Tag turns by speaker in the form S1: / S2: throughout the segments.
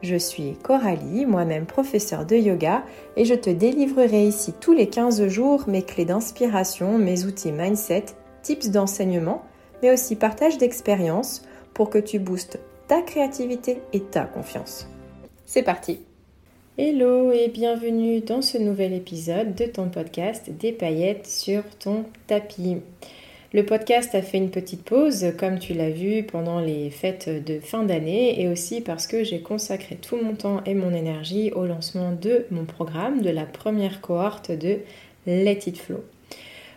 S1: Je suis Coralie, moi-même professeure de yoga, et je te délivrerai ici tous les 15 jours mes clés d'inspiration, mes outils mindset, tips d'enseignement, mais aussi partage d'expériences pour que tu boostes ta créativité et ta confiance. C'est parti Hello et bienvenue dans ce nouvel épisode de ton podcast Des paillettes sur ton tapis. Le podcast a fait une petite pause, comme tu l'as vu, pendant les fêtes de fin d'année et aussi parce que j'ai consacré tout mon temps et mon énergie au lancement de mon programme, de la première cohorte de Let It Flow.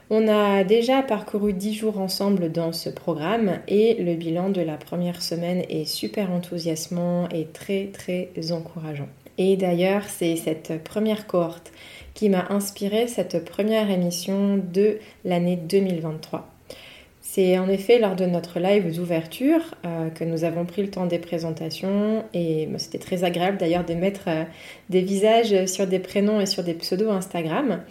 S1: On a déjà parcouru 10 jours ensemble dans ce programme et le bilan de la première semaine est super enthousiasmant et très très encourageant. Et d'ailleurs, c'est cette première cohorte qui m'a inspiré cette première émission de l'année 2023. C'est en effet lors de notre live d'ouverture euh, que nous avons pris le temps des présentations et c'était très agréable d'ailleurs de mettre euh, des visages sur des prénoms et sur des pseudos Instagram.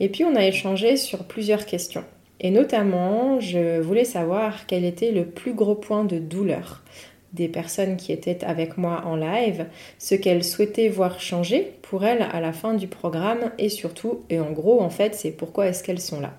S1: Et puis on a échangé sur plusieurs questions. Et notamment, je voulais savoir quel était le plus gros point de douleur des personnes qui étaient avec moi en live, ce qu'elles souhaitaient voir changer pour elles à la fin du programme et surtout, et en gros en fait, c'est pourquoi est-ce qu'elles sont là.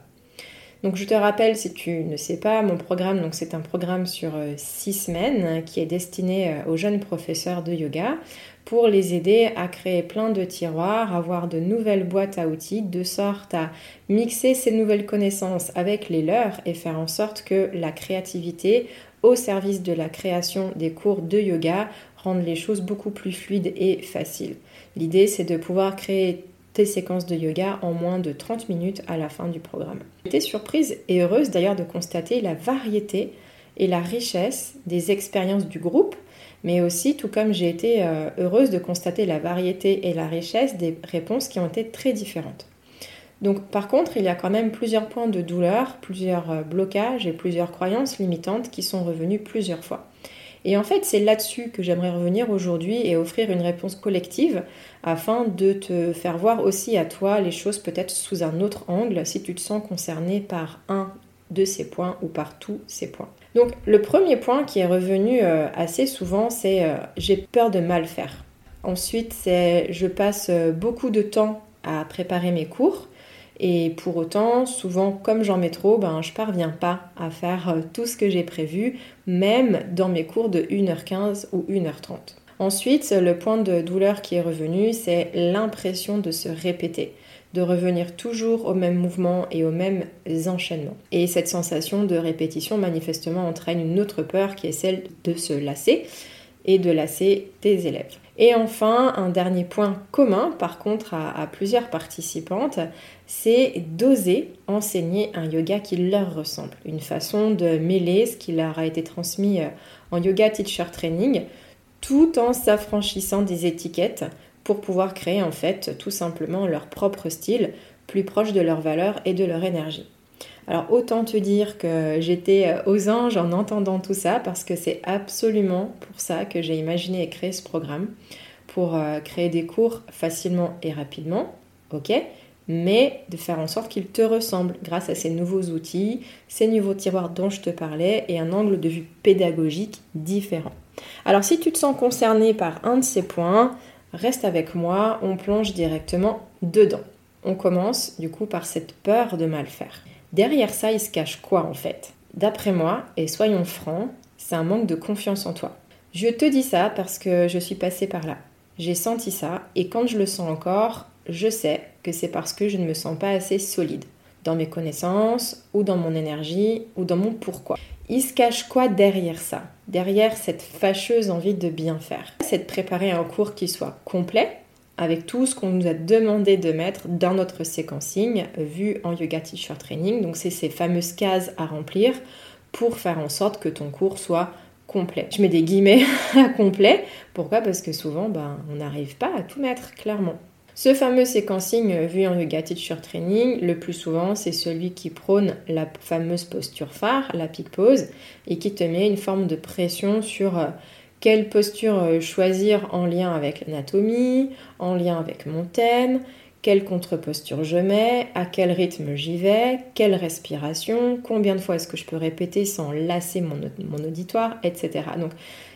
S1: Donc je te rappelle, si tu ne sais pas, mon programme, c'est un programme sur euh, six semaines qui est destiné euh, aux jeunes professeurs de yoga pour les aider à créer plein de tiroirs, avoir de nouvelles boîtes à outils, de sorte à mixer ces nouvelles connaissances avec les leurs et faire en sorte que la créativité au service de la création des cours de yoga rende les choses beaucoup plus fluides et faciles. L'idée, c'est de pouvoir créer séquences de yoga en moins de 30 minutes à la fin du programme. J'étais surprise et heureuse d'ailleurs de constater la variété et la richesse des expériences du groupe, mais aussi tout comme j'ai été euh, heureuse de constater la variété et la richesse des réponses qui ont été très différentes. Donc par contre, il y a quand même plusieurs points de douleur, plusieurs euh, blocages et plusieurs croyances limitantes qui sont revenus plusieurs fois. Et en fait, c'est là-dessus que j'aimerais revenir aujourd'hui et offrir une réponse collective afin de te faire voir aussi à toi les choses peut-être sous un autre angle si tu te sens concerné par un de ces points ou par tous ces points. Donc le premier point qui est revenu euh, assez souvent, c'est euh, j'ai peur de mal faire. Ensuite, c'est je passe euh, beaucoup de temps à préparer mes cours et pour autant, souvent, comme j'en mets trop, ben, je parviens pas à faire euh, tout ce que j'ai prévu, même dans mes cours de 1h15 ou 1h30. Ensuite, le point de douleur qui est revenu, c'est l'impression de se répéter, de revenir toujours au même mouvement et aux mêmes enchaînements. Et cette sensation de répétition, manifestement, entraîne une autre peur qui est celle de se lasser et de lasser tes élèves. Et enfin, un dernier point commun, par contre, à, plusieurs participantes, c'est d'oser enseigner un yoga qui leur ressemble. Une façon de mêler ce qui leur a été transmis euh, en yoga teacher training, tout en s'affranchissant des étiquettes pour pouvoir créer en fait tout simplement leur propre style, plus proche de leurs valeurs et de leur énergie. Alors autant te dire que j'étais euh, aux anges en entendant tout ça parce que c'est absolument pour ça que j'ai imaginé et créé ce programme pour euh, créer des cours facilement et rapidement, ok mais de faire en sorte qu'ils te ressemblent grâce à ces nouveaux outils, ces nouveaux tiroirs dont je te parlais et un angle de vue pédagogique différent. Alors si tu te sens concerné par un de ces points, reste avec moi, on plonge directement dedans. On commence du coup par cette peur de mal faire. Derrière ça, il se cache quoi en fait? D'après moi, et soyons francs, c'est un manque de confiance en toi. Je te dis ça parce que je suis passée par là. J'ai senti ça et quand je le sens encore, je sais que c'est parce que je ne me sens pas assez solide dans mes connaissances ou dans mon énergie ou dans mon pourquoi. Il se cache quoi derrière ça? Derrière cette fâcheuse envie de bien faire? C'est de préparer un cours qui soit complet, avec tout ce qu'on nous a demandé de mettre dans notre séquencing vu en Yoga Teacher Training. Donc c'est ces fameuses cases à remplir pour faire en sorte que ton cours soit complet. Je mets des guillemets à complet. Pourquoi? Parce que souvent, ben, on n'arrive pas à tout mettre clairement. Ce fameux séquencing vu en Yoga Teacher Training, le plus souvent, c'est celui qui prône la fameuse posture phare, la peak pose, et qui te met une forme de pression sur euh, quelle posture euh, choisir en lien avec l'anatomie, en lien avec mon thème, quelle contre-posture je mets, à quel rythme j'y vais, quelle respiration, combien de fois est-ce que je peux répéter sans lasser mon, mon auditoire, etc. Donc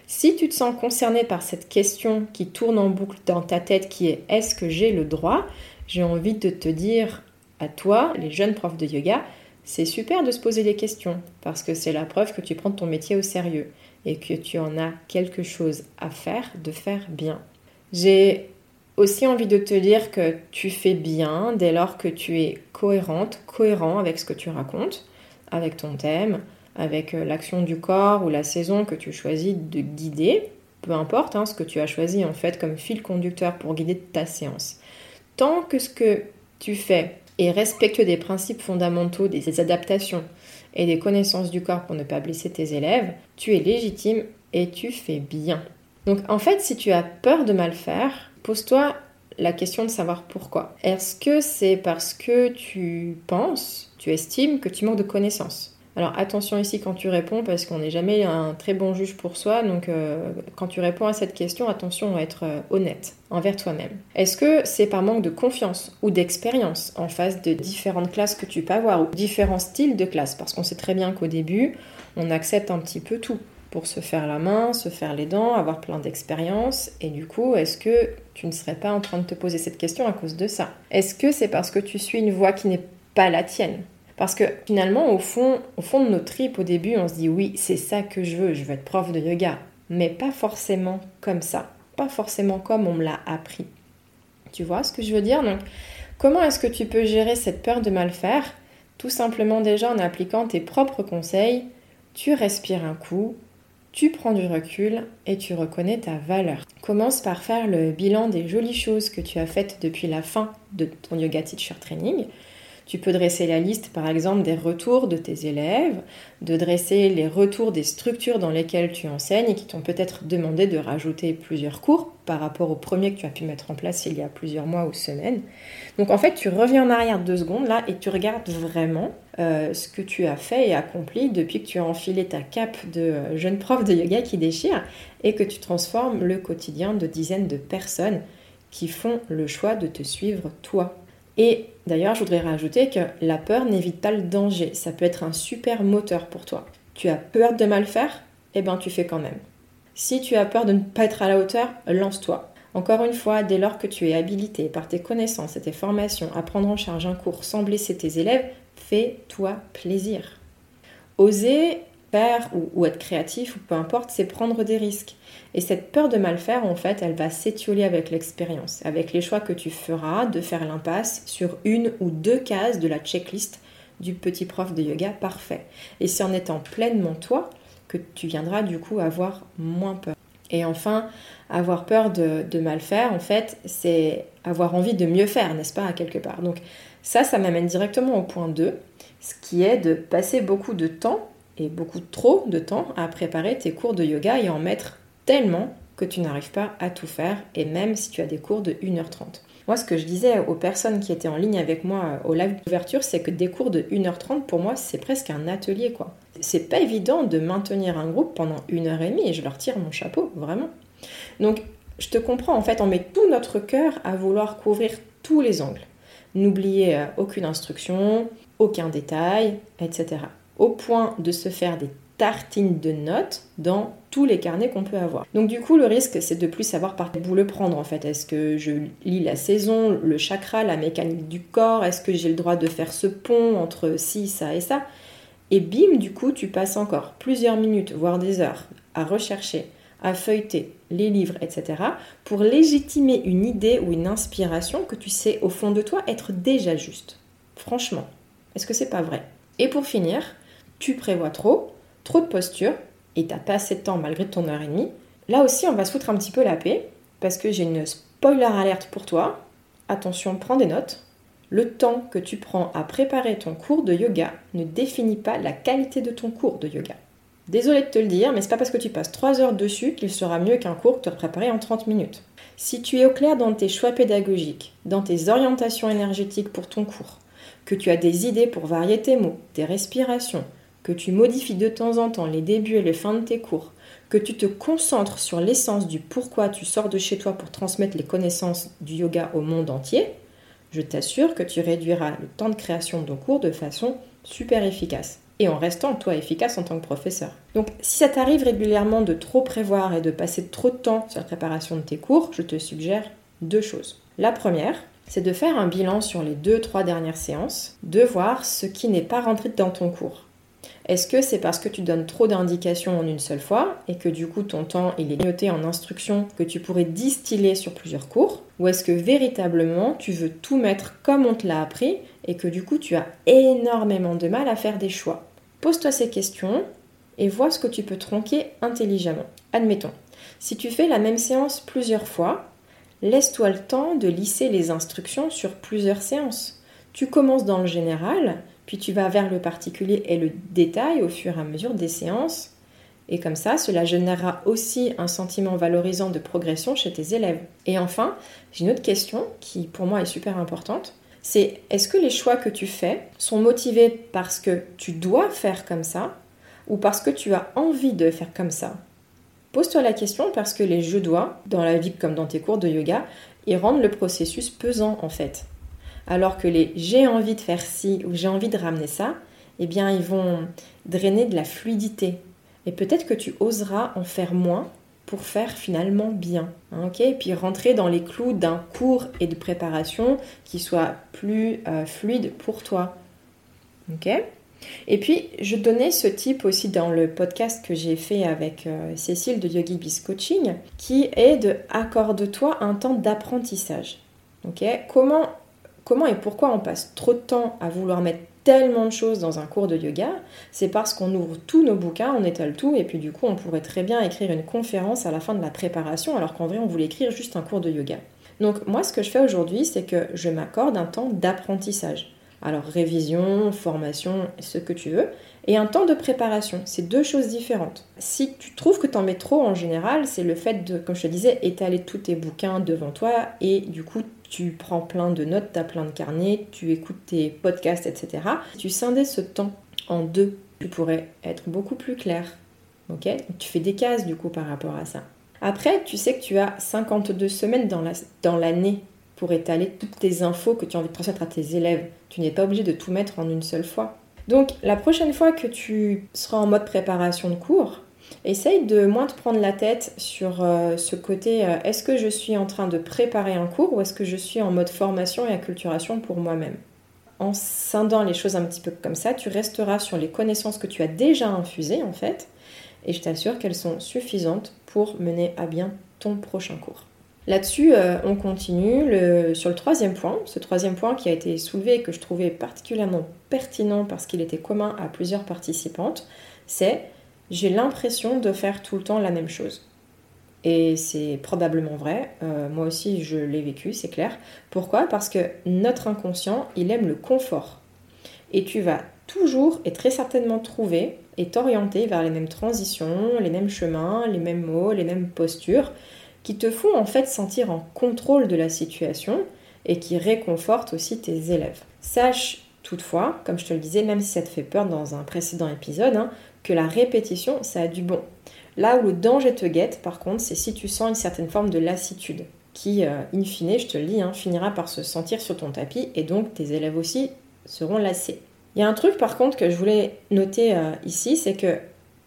S1: si tu te sens concerné par cette question qui tourne en boucle dans ta tête qui est est-ce que j'ai le droit? J'ai envie de te dire à toi, les jeunes profs de yoga, c'est super de se poser des questions parce que c'est la preuve que tu prends ton métier au sérieux et que tu en as quelque chose à faire, de faire bien. J'ai aussi envie de te dire que tu fais bien dès lors que tu es cohérente, cohérent avec ce que tu racontes, avec ton thème, avec euh, l'action du corps ou la saison que tu choisis de guider, peu importe hein, ce que tu as choisi en fait comme fil conducteur pour guider ta séance. Tant que ce que tu fais est respectueux des principes fondamentaux, des adaptations et des connaissances du corps pour ne pas blesser tes élèves, tu es légitime et tu fais bien. Donc en fait, si tu as peur de mal faire, pose-toi la question de savoir pourquoi. Est-ce que c'est parce que tu penses, tu estimes que tu manques de connaissances? Alors attention ici quand tu réponds parce qu'on n'est jamais un très bon juge pour soi. Donc euh, quand tu réponds à cette question, attention à être euh, honnête envers toi-même. Est-ce que c'est par manque de confiance ou d'expérience en face de différentes classes que tu peux avoir ou différents styles de classes? Parce qu'on sait très bien qu'au début, on accepte un petit peu tout pour se faire la main, se faire les dents, avoir plein d'expériences. Et du coup, est-ce que tu ne serais pas en train de te poser cette question à cause de ça? Est-ce que c'est parce que tu suis une voie qui n'est pas la tienne? Parce que finalement, au fond, au fond de nos tripes, au début, on se dit oui, c'est ça que je veux, je veux être prof de yoga. Mais pas forcément comme ça. Pas forcément comme on me l'a appris. Tu vois ce que je veux dire? Donc, comment est-ce que tu peux gérer cette peur de mal faire? Tout simplement déjà en appliquant tes propres conseils. Tu respires un coup, tu prends du recul et tu reconnais ta valeur. Commence par faire le bilan des jolies choses que tu as faites depuis la fin de ton yoga teacher training. Tu peux dresser la liste, par exemple, des retours de tes élèves, de dresser les retours des structures dans lesquelles tu enseignes et qui t'ont peut-être demandé de rajouter plusieurs cours par rapport au premier que tu as pu mettre en place il y a plusieurs mois ou semaines. Donc en fait, tu reviens en arrière deux secondes là et tu regardes vraiment euh, ce que tu as fait et accompli depuis que tu as enfilé ta cape de euh, jeune prof de yoga qui déchire et que tu transformes le quotidien de dizaines de personnes qui font le choix de te suivre toi. Et d'ailleurs, je voudrais rajouter que la peur n'évite pas le danger. Ça peut être un super moteur pour toi. Tu as peur de mal faire? Eh bien, tu fais quand même. Si tu as peur de ne pas être à la hauteur, lance-toi. Encore une fois, dès lors que tu es habilité par tes connaissances et tes formations à prendre en charge un cours sans blesser tes élèves, fais-toi plaisir. Oser faire ou, être créatif ou peu importe, c'est prendre des risques. Et cette peur de mal faire, en fait, elle va s'étioler avec l'expérience, avec les choix que tu feras de faire l'impasse sur une ou deux cases de la checklist du petit prof de yoga parfait. Et c'est en étant pleinement toi que tu viendras du coup avoir moins peur. Et enfin, avoir peur de, de mal faire, en fait, c'est avoir envie de mieux faire, n'est-ce pas, à quelque part. Donc ça, ça m'amène directement au point 2, ce qui est de passer beaucoup de temps et beaucoup trop de temps à préparer tes cours de yoga et en mettre tellement que tu n'arrives pas à tout faire, et même si tu as des cours de 1h30. Moi, ce que je disais aux personnes qui étaient en ligne avec moi euh, au live d'ouverture, c'est que des cours de 1h30, pour moi, c'est presque un atelier, quoi. C'est pas évident de maintenir un groupe pendant une heure et demie, et je leur tire mon chapeau, vraiment. Donc, je te comprends, en fait, on met tout notre cœur à vouloir couvrir tous les angles. N'oubliez euh, aucune instruction, aucun détail, etc au point de se faire des tartines de notes dans tous les carnets qu'on peut avoir. Donc du coup, le risque, c'est de plus savoir par quel bout le prendre en fait. Est-ce que je lis la saison, le chakra, la mécanique du corps? Est-ce que j'ai le droit de faire ce pont entre ci, ça et ça? Et bim, du coup, tu passes encore plusieurs minutes, voire des heures, à rechercher, à feuilleter les livres, etc., pour légitimer une idée ou une inspiration que tu sais au fond de toi être déjà juste. Franchement, est-ce que c'est pas vrai? Et pour finir, tu prévois trop, trop de posture, et t'as pas assez de temps malgré ton heure et demie, là aussi on va se foutre un petit peu la paix, parce que j'ai une spoiler alerte pour toi. Attention, prends des notes. Le temps que tu prends à préparer ton cours de yoga ne définit pas la qualité de ton cours de yoga. Désolé de te le dire, mais c'est pas parce que tu passes 3 heures dessus qu'il sera mieux qu'un cours que tu as préparé en 30 minutes. Si tu es au clair dans tes choix pédagogiques, dans tes orientations énergétiques pour ton cours, que tu as des idées pour varier tes mots, tes respirations, que tu modifies de temps en temps les débuts et les fins de tes cours, que tu te concentres sur l'essence du pourquoi tu sors de chez toi pour transmettre les connaissances du yoga au monde entier, je t'assure que tu réduiras le temps de création de ton cours de façon super efficace et en restant toi efficace en tant que professeur. Donc si ça t'arrive régulièrement de trop prévoir et de passer trop de temps sur la préparation de tes cours, je te suggère deux choses. La première, c'est de faire un bilan sur les deux, trois dernières séances, de voir ce qui n'est pas rentré dans ton cours. Est-ce que c'est parce que tu donnes trop d'indications en une seule fois et que du coup ton temps il est noté en instructions que tu pourrais distiller sur plusieurs cours? Ou est-ce que véritablement tu veux tout mettre comme on te l'a appris et que du coup tu as énormément de mal à faire des choix? Pose-toi ces questions et vois ce que tu peux tronquer intelligemment. Admettons, si tu fais la même séance plusieurs fois, laisse-toi le temps de lisser les instructions sur plusieurs séances. Tu commences dans le général, puis tu vas vers le particulier et le détail au fur et à mesure des séances. Et comme ça, cela générera aussi un sentiment valorisant de progression chez tes élèves. Et enfin, j'ai une autre question qui pour moi est super importante. C'est est-ce que les choix que tu fais sont motivés parce que tu dois faire comme ça ou parce que tu as envie de faire comme ça? Pose-toi la question parce que les je dois, dans la vie comme dans tes cours de yoga, ils rendent le processus pesant en fait. Alors que les j'ai envie de faire ci ou j'ai envie de ramener ça, eh bien ils vont drainer de la fluidité. Et peut-être que tu oseras en faire moins pour faire finalement bien. Hein, ok? Et puis rentrer dans les clous d'un cours et de préparation qui soit plus euh, fluide pour toi. Ok? Et puis, je donnais ce type aussi dans le podcast que j'ai fait avec euh, Cécile de Yogi Biz Coaching, qui est de accorde-toi un temps d'apprentissage. Ok? Comment comment et pourquoi on passe trop de temps à vouloir mettre tellement de choses dans un cours de yoga, c'est parce qu'on ouvre tous nos bouquins, on étale tout, et puis du coup on pourrait très bien écrire une conférence à la fin de la préparation, alors qu'en vrai on voulait écrire juste un cours de yoga. Donc moi ce que je fais aujourd'hui, c'est que je m'accorde un temps d'apprentissage. Alors révision, formation, ce que tu veux, et un temps de préparation. C'est deux choses différentes. Si tu trouves que tu en mets trop en général, c'est le fait de, comme je te disais, étaler tous tes bouquins devant toi et du coup tu prends plein de notes, tu as plein de carnets, tu écoutes tes podcasts, etc. Si tu scindais ce temps en deux, tu pourrais être beaucoup plus clair. Ok? Tu fais des cases du coup par rapport à ça. Après, tu sais que tu as 52 semaines dans l'année pour étaler toutes tes infos que tu as envie de transmettre à tes élèves. Tu n'es pas obligé de tout mettre en une seule fois. Donc la prochaine fois que tu seras en mode préparation de cours, essaye de moins te prendre la tête sur euh, ce côté euh, est-ce que je suis en train de préparer un cours ou est-ce que je suis en mode formation et acculturation pour moi-même? En scindant les choses un petit peu comme ça, tu resteras sur les connaissances que tu as déjà infusées en fait, et je t'assure qu'elles sont suffisantes pour mener à bien ton prochain cours. Là-dessus, euh, on continue sur le troisième point. Ce troisième point qui a été soulevé et que je trouvais particulièrement pertinent parce qu'il était commun à plusieurs participantes, c'est j'ai l'impression de faire tout le temps la même chose. Et c'est probablement vrai. Euh, moi aussi, je l'ai vécu, c'est clair. Pourquoi? Parce que notre inconscient, il aime le confort. Et tu vas toujours et très certainement trouver et t'orienter vers les mêmes transitions, les mêmes chemins, les mêmes mots, les mêmes postures qui te font en fait sentir en contrôle de la situation et qui réconfortent aussi tes élèves. Sache toutefois, comme je te le disais, même si ça te fait peur dans un précédent épisode, hein, que la répétition, ça a du bon. Là où le danger te guette, par contre, c'est si tu sens une certaine forme de lassitude, qui, euh, in fine, je te le dis, hein, finira par se sentir sur ton tapis, et donc tes élèves aussi seront lassés. Il y a un truc, par contre, que je voulais noter euh, ici, c'est que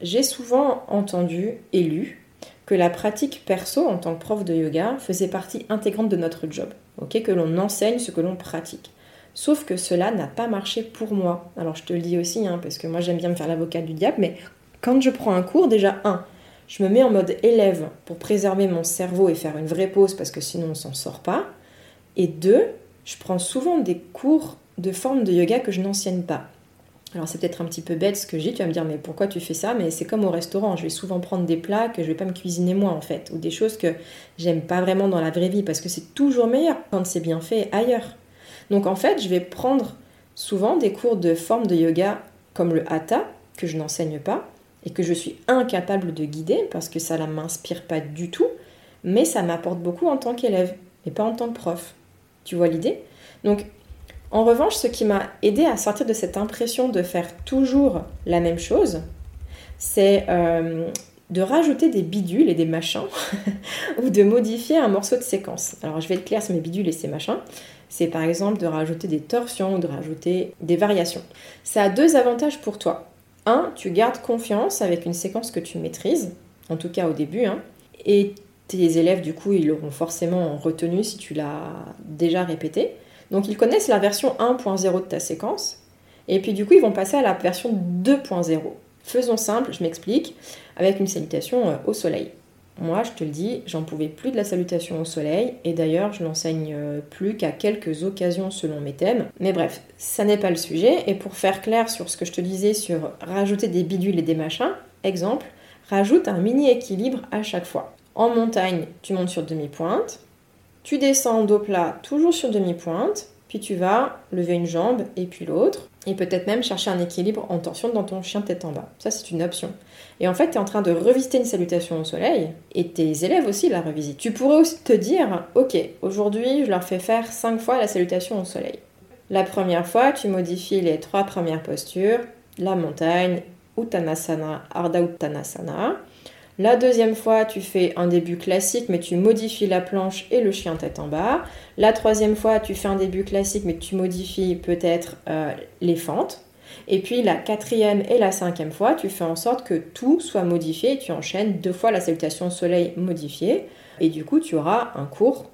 S1: j'ai souvent entendu et lu que la pratique perso en tant que prof de yoga faisait partie intégrante de notre job, ok que l'on enseigne ce que l'on pratique. Sauf que cela n'a pas marché pour moi. Alors je te le dis aussi, hein, parce que moi j'aime bien me faire l'avocat du diable, mais quand je prends un cours, déjà, un, je me mets en mode élève pour préserver mon cerveau et faire une vraie pause parce que sinon on s'en sort pas. Et deux, je prends souvent des cours de forme de yoga que je n'enseigne pas. Alors c'est peut-être un petit peu bête ce que j'ai, tu vas me dire mais pourquoi tu fais ça? Mais c'est comme au restaurant, je vais souvent prendre des plats que je vais pas me cuisiner moi en fait, ou des choses que j'aime pas vraiment dans la vraie vie parce que c'est toujours meilleur quand c'est bien fait ailleurs. Donc en fait, je vais prendre souvent des cours de forme de yoga comme le hatha que je n'enseigne pas et que je suis incapable de guider parce que ça ne m'inspire pas du tout, mais ça m'apporte beaucoup en tant qu'élève et pas en tant que prof. Tu vois l'idée? Donc, en revanche, ce qui m'a aidé à sortir de cette impression de faire toujours la même chose, c'est euh, de rajouter des bidules et des machins ou de modifier un morceau de séquence. Alors, je vais être clair sur mes bidules et ces machins. C'est par exemple de rajouter des torsions ou de rajouter des variations. Ça a deux avantages pour toi. Un, tu gardes confiance avec une séquence que tu maîtrises, en tout cas au début, hein, et tes élèves, du coup, ils l'auront forcément retenu si tu l'as déjà répété. Donc, ils connaissent la version 1.0 de ta séquence, et puis du coup, ils vont passer à la version 2.0. Faisons simple, je m'explique, avec une salutation euh, au soleil. Moi, je te le dis, j'en pouvais plus de la salutation au soleil, et d'ailleurs, je n'enseigne euh, plus qu'à quelques occasions selon mes thèmes. Mais bref, ça n'est pas le sujet, et pour faire clair sur ce que je te disais sur rajouter des bidules et des machins, exemple, rajoute un mini équilibre à chaque fois. En montagne, tu montes sur demi-pointe, tu descends en dos plat, toujours sur demi-pointe, puis tu vas lever une jambe et puis l'autre, et peut-être même chercher un équilibre en torsion dans ton chien tête en bas. Ça, c'est une option. Et en fait, tu es en train de revisiter une salutation au soleil, et tes élèves aussi la revisitent. Tu pourrais aussi te dire, ok, aujourd'hui, je leur fais faire 5 fois la salutation au soleil. La première fois, tu modifies les trois premières postures, la montagne, Uttanasana, Ardha Uttanasana. La deuxième fois, tu fais un début classique, mais tu modifies la planche et le chien tête en bas. La troisième fois, tu fais un début classique, mais tu modifies peut-être euh, les fentes. Et puis la quatrième et la cinquième fois, tu fais en sorte que tout soit modifié et tu enchaînes deux fois la salutation au soleil modifiée. Et du coup, tu auras un cours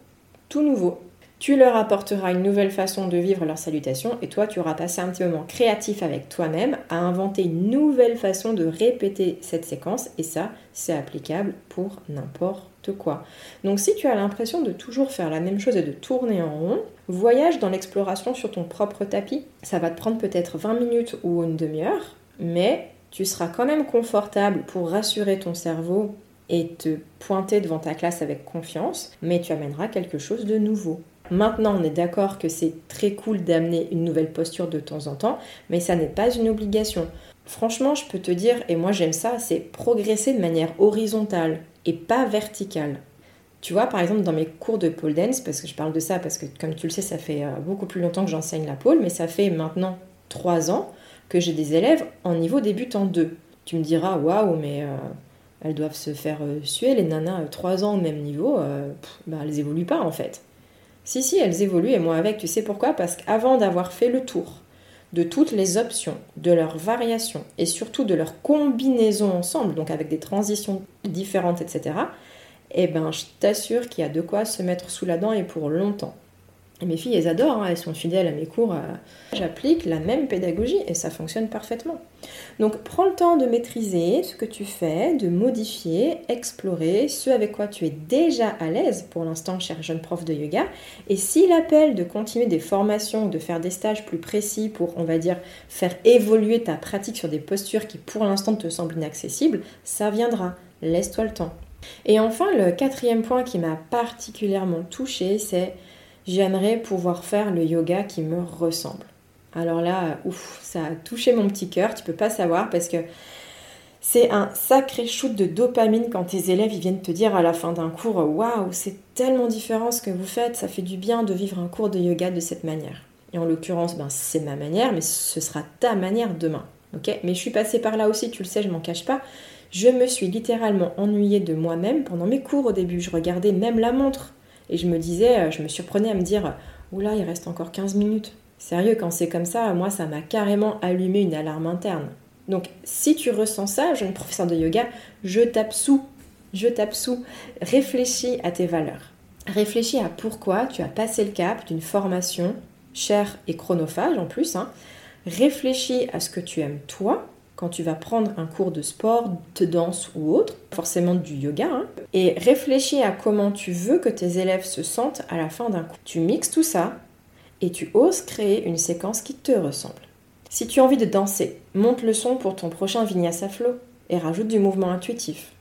S1: tout nouveau. Tu leur apporteras une nouvelle façon de vivre leur salutation et toi, tu auras passé un petit moment créatif avec toi-même à inventer une nouvelle façon de répéter cette séquence et ça, c'est applicable pour n'importe quoi. Donc si tu as l'impression de toujours faire la même chose et de tourner en rond, voyage dans l'exploration sur ton propre tapis. Ça va te prendre peut-être 20 minutes ou une demi-heure, mais tu seras quand même confortable pour rassurer ton cerveau et te pointer devant ta classe avec confiance, mais tu amèneras quelque chose de nouveau. Maintenant, on est d'accord que c'est très cool d'amener une nouvelle posture de temps en temps, mais ça n'est pas une obligation. Franchement, je peux te dire, et moi j'aime ça, c'est progresser de manière horizontale et pas verticale. Tu vois, par exemple, dans mes cours de pole dance, parce que je parle de ça, parce que comme tu le sais, ça fait euh, beaucoup plus longtemps que j'enseigne la pole, mais ça fait maintenant trois ans que j'ai des élèves en niveau débutant 2. Tu me diras, waouh, mais euh, elles doivent se faire euh, suer, les nanas, trois ans au même niveau, bah, elles évoluent pas en fait. Si, si, elles évoluent et moi avec, tu sais pourquoi? Parce qu'avant d'avoir fait le tour de toutes les options, de leurs variations et surtout de leurs combinaisons ensemble, donc avec des transitions différentes, etc., eh ben, je t'assure qu'il y a de quoi se mettre sous la dent et pour longtemps mes filles, elles adorent, hein, elles sont fidèles à mes cours. Euh, j'applique la même pédagogie et ça fonctionne parfaitement. Donc prends le temps de maîtriser ce que tu fais, de modifier, explorer ce avec quoi tu es déjà à l'aise pour l'instant, cher jeune prof de yoga. Et s'il appelle de continuer des formations, de faire des stages plus précis pour, on va dire, faire évoluer ta pratique sur des postures qui pour l'instant te semblent inaccessibles, ça viendra. Laisse-toi le temps. Et enfin, le quatrième point qui m'a particulièrement touchée, c'est j'aimerais pouvoir faire le yoga qui me ressemble. Alors là, ouf, ça a touché mon petit cœur, tu peux pas savoir parce que c'est un sacré shoot de dopamine quand tes élèves viennent te dire à la fin d'un cours Waouh, c'est tellement différent ce que vous faites, ça fait du bien de vivre un cours de yoga de cette manière. Et en l'occurrence, ben, c'est ma manière, mais ce sera ta manière demain. ok? Mais je suis passée par là aussi, tu le sais, je m'en cache pas. Je me suis littéralement ennuyée de moi-même pendant mes cours au début. Je regardais même la montre. Et je me disais, euh, je me surprenais à me dire, oula, il reste encore 15 minutes. Sérieux, quand c'est comme ça, moi, ça m'a carrément allumé une alarme interne. Donc, si tu ressens ça, jeune professeur de yoga, je tape sous. Je tape sous. Réfléchis à tes valeurs. Réfléchis à pourquoi tu as passé le cap d'une formation chère et chronophage en plus. Hein. Réfléchis à ce que tu aimes toi, quand tu vas prendre un cours de sport, de danse ou autre, forcément du yoga, hein, et réfléchis à comment tu veux que tes élèves se sentent à la fin d'un cours. Tu mixes tout ça et tu oses créer une séquence qui te ressemble. Si tu as envie de danser, monte le son pour ton prochain vinyasa flow et rajoute du mouvement intuitif.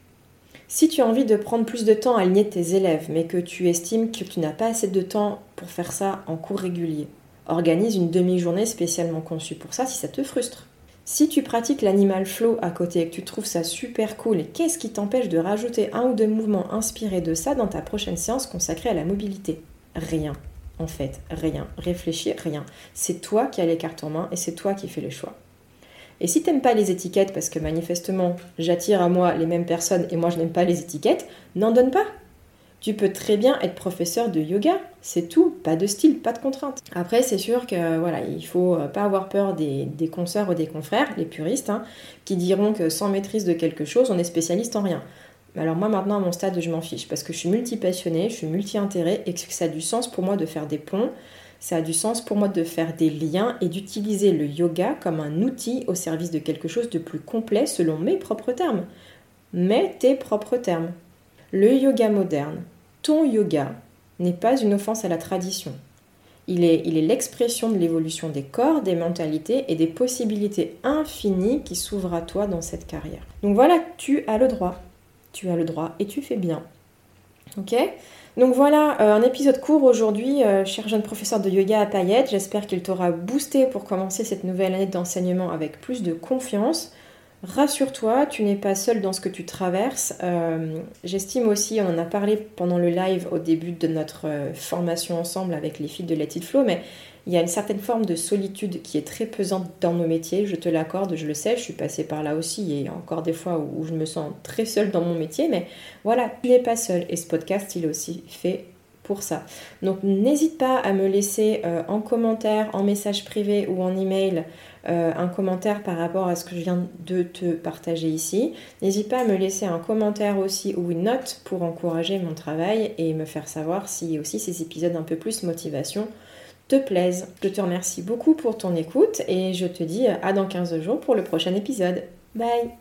S1: Si tu as envie de prendre plus de temps à aligner tes élèves, mais que tu estimes que tu n'as pas assez de temps pour faire ça en cours régulier, organise une demi-journée spécialement conçue pour ça si ça te frustre. Si tu pratiques l'animal flow à côté et que tu trouves ça super cool, qu'est-ce qui t'empêche de rajouter un ou deux mouvements inspirés de ça dans ta prochaine séance consacrée à la mobilité? Rien, en fait, rien. Réfléchir, rien. C'est toi qui as les cartes en main et c'est toi qui fais les choix. Et si t'aimes pas les étiquettes, parce que manifestement j'attire à moi les mêmes personnes et moi je n'aime pas les étiquettes, n'en donne pas. Tu peux très bien être professeur de yoga, c'est tout, pas de style, pas de contraintes. Après, c'est sûr que voilà, il faut euh, pas avoir peur des, des consoeurs ou des confrères, les puristes, hein, qui diront que sans maîtrise de quelque chose, on est spécialiste en rien. Alors moi maintenant à mon stade, je m'en fiche parce que je suis multi-passionnée, je suis multi-intérêt et que ça a du sens pour moi de faire des ponts, ça a du sens pour moi de faire des liens et d'utiliser le yoga comme un outil au service de quelque chose de plus complet selon mes propres termes. Mais tes propres termes. Le yoga moderne, ton yoga, n'est pas une offense à la tradition. Il est l'expression de l'évolution des corps, des mentalités et des possibilités infinies qui s'ouvrent à toi dans cette carrière. Donc voilà, tu as le droit. Tu as le droit et tu fais bien. Ok? Donc voilà, euh, un épisode court aujourd'hui, euh, cher jeune professeur de yoga à paillettes. J'espère qu'il t'aura boosté pour commencer cette nouvelle année d'enseignement avec plus de confiance. Rassure-toi, tu n'es pas seul dans ce que tu traverses. Euh, j'estime aussi, on en a parlé pendant le live au début de notre formation ensemble avec les filles de Let It Flow, mais il y a une certaine forme de solitude qui est très pesante dans nos métiers, je te l'accorde, je le sais, je suis passée par là aussi, et il y a encore des fois où je me sens très seule dans mon métier, mais voilà, tu n'es pas seule, et ce podcast, il est aussi fait pour ça. Donc n'hésite pas à me laisser euh, en commentaire, en message privé ou en email euh, un commentaire par rapport à ce que je viens de te partager ici. N'hésite pas à me laisser un commentaire aussi ou une note pour encourager mon travail et me faire savoir si aussi ces épisodes un peu plus motivation te plaisent. Je te remercie beaucoup pour ton écoute et je te dis à dans 15 jours pour le prochain épisode. Bye